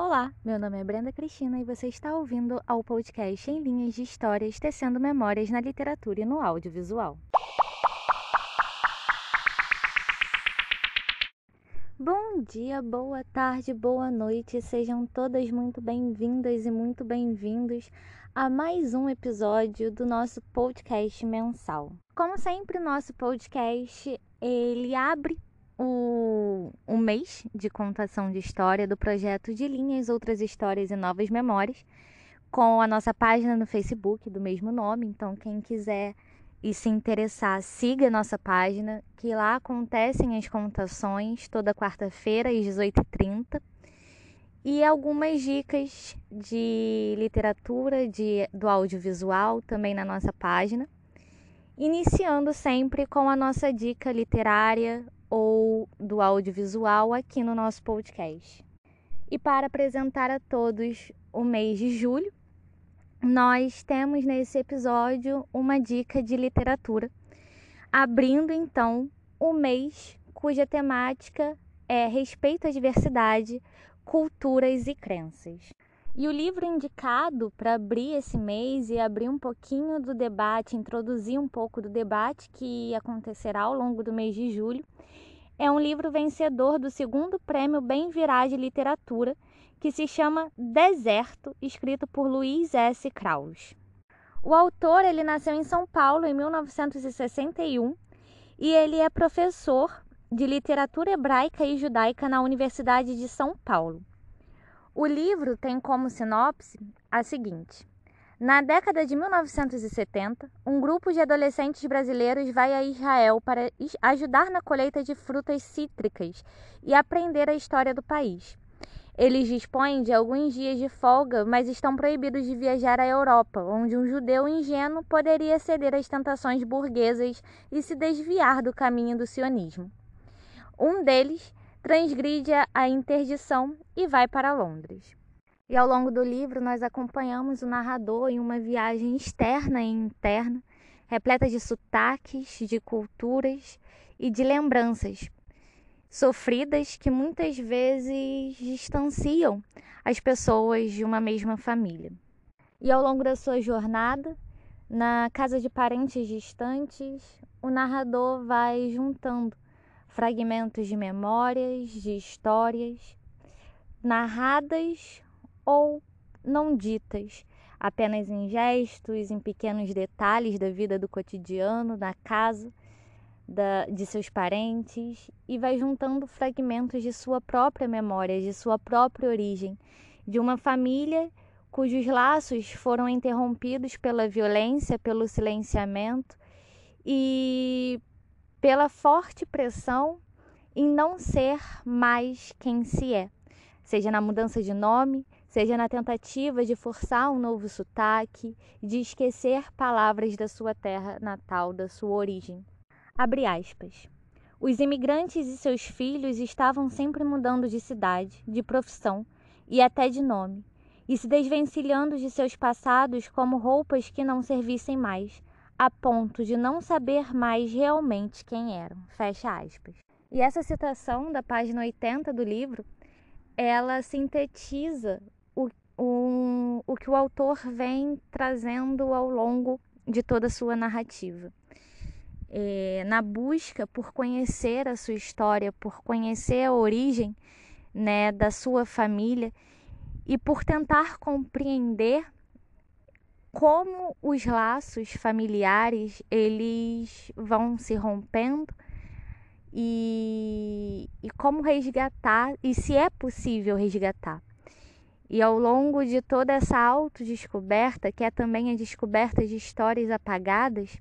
Olá, meu nome é Brenda Cristina e você está ouvindo ao podcast em linhas de histórias tecendo memórias na literatura e no audiovisual. Bom dia, boa tarde, boa noite, sejam todas muito bem-vindas e muito bem-vindos a mais um episódio do nosso podcast mensal. Como sempre, o nosso podcast ele abre o, o mês de contação de história do projeto de Linhas, Outras Histórias e Novas Memórias, com a nossa página no Facebook do mesmo nome. Então, quem quiser e se interessar, siga nossa página, que lá acontecem as contações toda quarta-feira às 18h30. E algumas dicas de literatura, de, do audiovisual também na nossa página. Iniciando sempre com a nossa dica literária ou do audiovisual aqui no nosso podcast. E para apresentar a todos o mês de julho, nós temos nesse episódio uma dica de literatura, abrindo então o mês cuja temática é respeito à diversidade, culturas e crenças. E o livro indicado para abrir esse mês e abrir um pouquinho do debate, introduzir um pouco do debate que acontecerá ao longo do mês de julho, é um livro vencedor do segundo prêmio Bem Virá de Literatura, que se chama Deserto, escrito por Luiz S. Kraus. O autor ele nasceu em São Paulo em 1961 e ele é professor de literatura hebraica e judaica na Universidade de São Paulo. O livro tem como sinopse a seguinte: na década de 1970, um grupo de adolescentes brasileiros vai a Israel para ajudar na colheita de frutas cítricas e aprender a história do país. Eles dispõem de alguns dias de folga, mas estão proibidos de viajar à Europa, onde um judeu ingênuo poderia ceder às tentações burguesas e se desviar do caminho do sionismo. Um deles transgride a interdição e vai para Londres. E ao longo do livro, nós acompanhamos o narrador em uma viagem externa e interna, repleta de sotaques, de culturas e de lembranças sofridas que muitas vezes distanciam as pessoas de uma mesma família. E ao longo da sua jornada, na casa de parentes distantes, o narrador vai juntando fragmentos de memórias, de histórias narradas ou não ditas, apenas em gestos, em pequenos detalhes da vida do cotidiano, da casa, da, de seus parentes, e vai juntando fragmentos de sua própria memória, de sua própria origem, de uma família cujos laços foram interrompidos pela violência, pelo silenciamento e pela forte pressão em não ser mais quem se é, seja na mudança de nome, seja na tentativa de forçar um novo sotaque, de esquecer palavras da sua terra natal, da sua origem. Abre aspas. Os imigrantes e seus filhos estavam sempre mudando de cidade, de profissão e até de nome, e se desvencilhando de seus passados como roupas que não servissem mais, a ponto de não saber mais realmente quem eram. Fecha aspas. E essa citação da página 80 do livro, ela sintetiza um, o que o autor vem trazendo ao longo de toda a sua narrativa. É, na busca por conhecer a sua história, por conhecer a origem né, da sua família e por tentar compreender como os laços familiares eles vão se rompendo e, e como resgatar e se é possível resgatar. E ao longo de toda essa autodescoberta, que é também a descoberta de histórias apagadas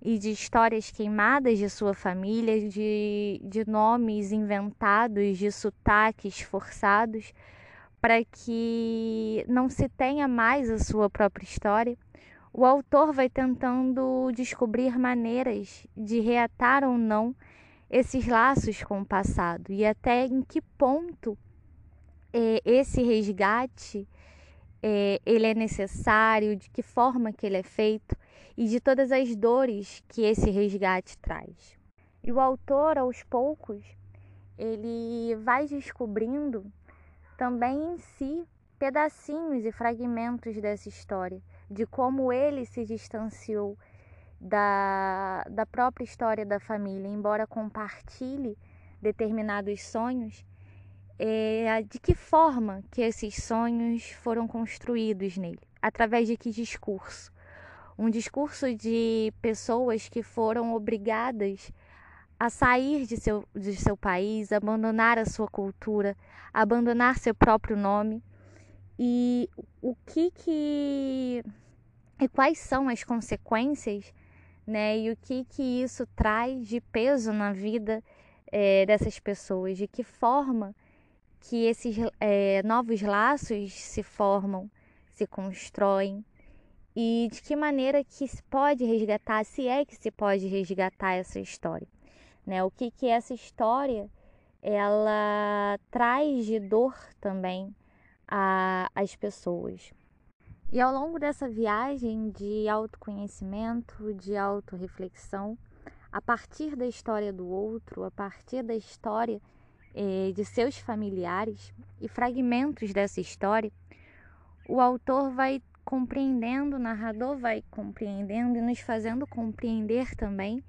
e de histórias queimadas de sua família, de, de nomes inventados, de sotaques forçados, para que não se tenha mais a sua própria história, o autor vai tentando descobrir maneiras de reatar ou não esses laços com o passado e até em que ponto é, esse resgate é, ele é necessário, de que forma que ele é feito e de todas as dores que esse resgate traz. E o autor, aos poucos, ele vai descobrindo também em si pedacinhos e fragmentos dessa história, de como ele se distanciou da, da própria história da família, embora compartilhe determinados sonhos, é, de que forma que esses sonhos foram construídos nele, através de que discurso? Um discurso de pessoas que foram obrigadas a sair de seu, de seu país, abandonar a sua cultura, abandonar seu próprio nome. E o que que e quais são as consequências, né? E o que que isso traz de peso na vida é, dessas pessoas? De que forma que esses é, novos laços se formam, se constroem? E de que maneira que se pode resgatar, se é que se pode resgatar essa história? Né? O que que essa história ela traz de dor também às pessoas. E ao longo dessa viagem de autoconhecimento, de autorreflexão, a partir da história do outro, a partir da história eh, de seus familiares e fragmentos dessa história, o autor vai compreendendo, o narrador vai compreendendo e nos fazendo compreender também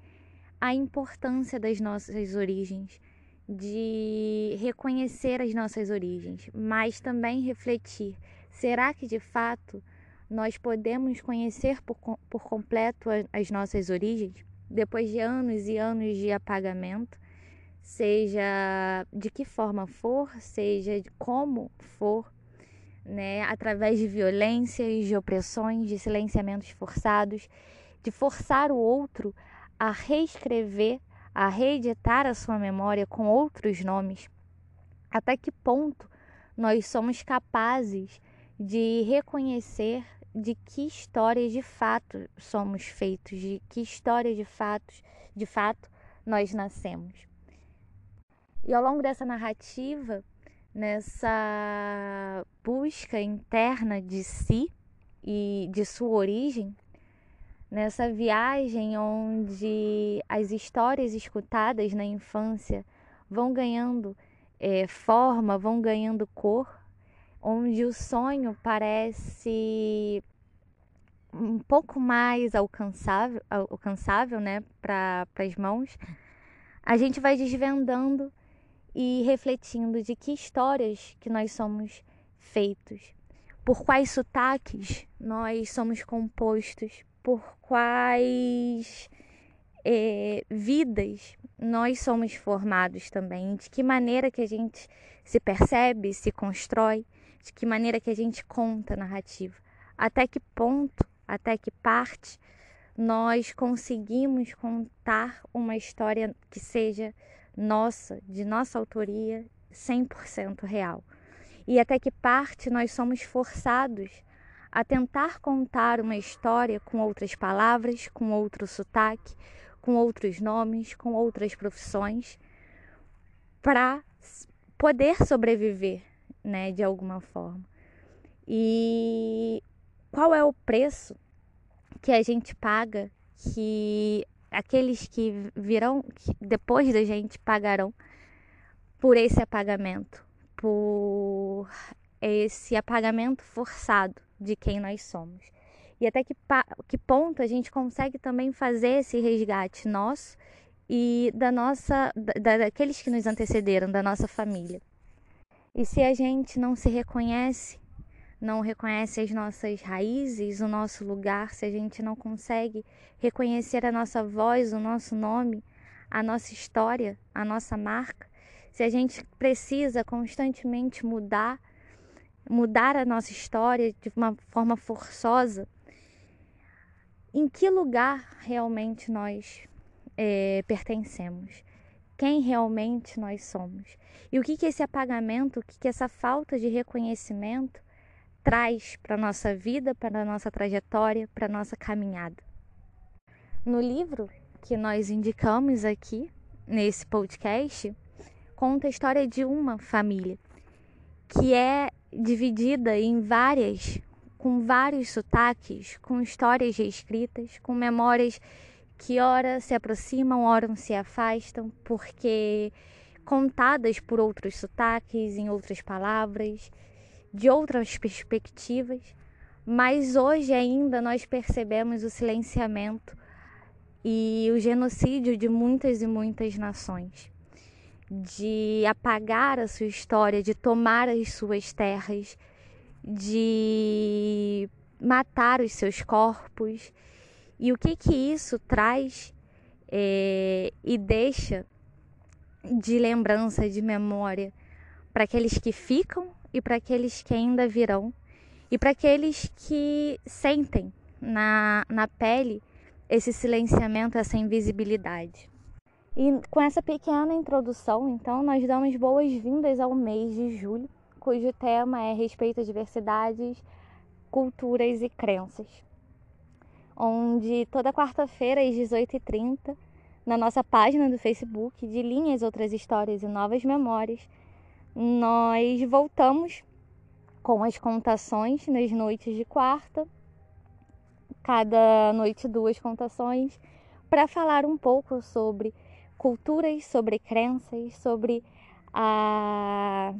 a importância das nossas origens, de reconhecer as nossas origens, mas também refletir: será que de fato nós podemos conhecer por, por completo as nossas origens depois de anos e anos de apagamento? Seja de que forma for, seja de como for, né, através de violências, de opressões, de silenciamentos forçados, de forçar o outro a reescrever, a reeditar a sua memória com outros nomes? Até que ponto nós somos capazes de reconhecer de que história de fato somos feitos, de que história de fatos, de fato nós nascemos. E ao longo dessa narrativa, nessa busca interna de si e de sua origem, nessa viagem onde as histórias escutadas na infância vão ganhando é, forma, vão ganhando cor, onde o sonho parece um pouco mais alcançável, alcançável né, para as mãos, a gente vai desvendando e refletindo de que histórias que nós somos feitos, por quais sotaques nós somos compostos, por quais é, vidas nós somos formados também, de que maneira que a gente se percebe, se constrói, de que maneira que a gente conta a narrativa, até que ponto, até que parte nós conseguimos contar uma história que seja nossa, de nossa autoria, 100% real. E até que parte nós somos forçados a tentar contar uma história com outras palavras, com outro sotaque, com outros nomes, com outras profissões, para poder sobreviver, né, de alguma forma. E qual é o preço que a gente paga, que aqueles que virão que depois da gente pagarão por esse apagamento, por esse apagamento forçado de quem nós somos. E até que, que ponto a gente consegue também fazer esse resgate nosso e da nossa da, daqueles que nos antecederam, da nossa família. E se a gente não se reconhece, não reconhece as nossas raízes, o nosso lugar, se a gente não consegue reconhecer a nossa voz, o nosso nome, a nossa história, a nossa marca, se a gente precisa constantemente mudar mudar a nossa história de uma forma forçosa, em que lugar realmente nós é, pertencemos? Quem realmente nós somos? E o que, que esse apagamento, o que, que essa falta de reconhecimento traz para a nossa vida, para a nossa trajetória, para a nossa caminhada? No livro que nós indicamos aqui, nesse podcast, conta a história de uma família que é dividida em várias, com vários sotaques, com histórias reescritas, com memórias que ora se aproximam, ora se afastam, porque contadas por outros sotaques, em outras palavras, de outras perspectivas, mas hoje ainda nós percebemos o silenciamento e o genocídio de muitas e muitas nações, de apagar a sua história, de tomar as suas terras, de matar os seus corpos. E o que que isso traz é, e deixa de lembrança, de memória para aqueles que ficam e para aqueles que ainda virão e para aqueles que sentem na, na pele esse silenciamento, essa invisibilidade. E com essa pequena introdução, então, nós damos boas-vindas ao mês de julho, cujo tema é respeito a diversidades, culturas e crenças. Onde toda quarta-feira, às 18h30, na nossa página do Facebook de Linhas, Outras Histórias e Novas Memórias, nós voltamos com as contações nas noites de quarta, cada noite duas contações, para falar um pouco sobre culturas, sobre crenças, sobre a,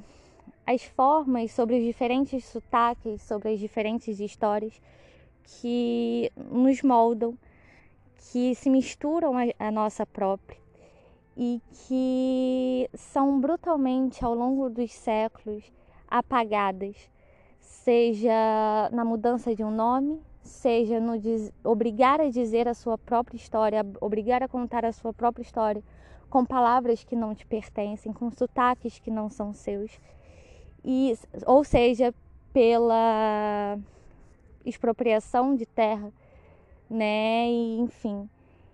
as formas, sobre os diferentes sotaques, sobre as diferentes histórias que nos moldam, que se misturam à nossa própria e que são brutalmente ao longo dos séculos apagadas, seja na mudança de um nome, seja no diz, obrigar a dizer a sua própria história, obrigar a contar a sua própria história com palavras que não te pertencem, com sotaques que não são seus, e, ou seja, pela expropriação de terra, né? E, enfim.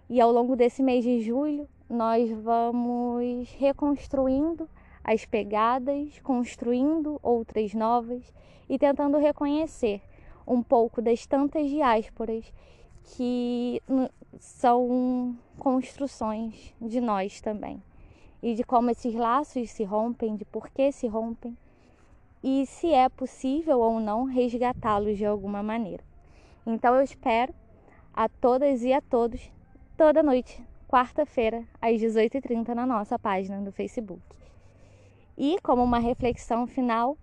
E ao longo desse mês de julho, nós vamos reconstruindo as pegadas, construindo outras novas e tentando reconhecer um pouco das tantas diásporas que são construções de nós também. E de como esses laços se rompem, de por que se rompem e se é possível ou não resgatá-los de alguma maneira. Então eu espero a todas e a todos toda noite quarta-feira, às 18h30, na nossa página do Facebook. E como uma reflexão final,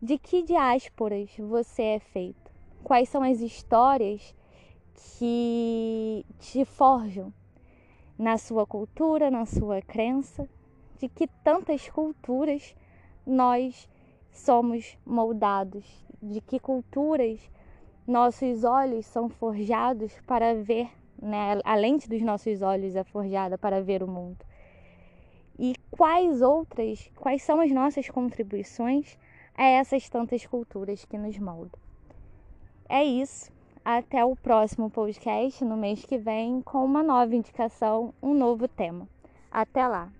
de que diásporas você é feito? Quais são as histórias que te forjam na sua cultura, na sua crença? De que tantas culturas nós somos moldados? De que culturas nossos olhos são forjados para ver né? A lente dos nossos olhos é forjada para ver o mundo. E quais outras, quais são as nossas contribuições a essas tantas culturas que nos moldam? É isso. Até o próximo podcast no mês que vem com uma nova indicação, um novo tema. Até lá!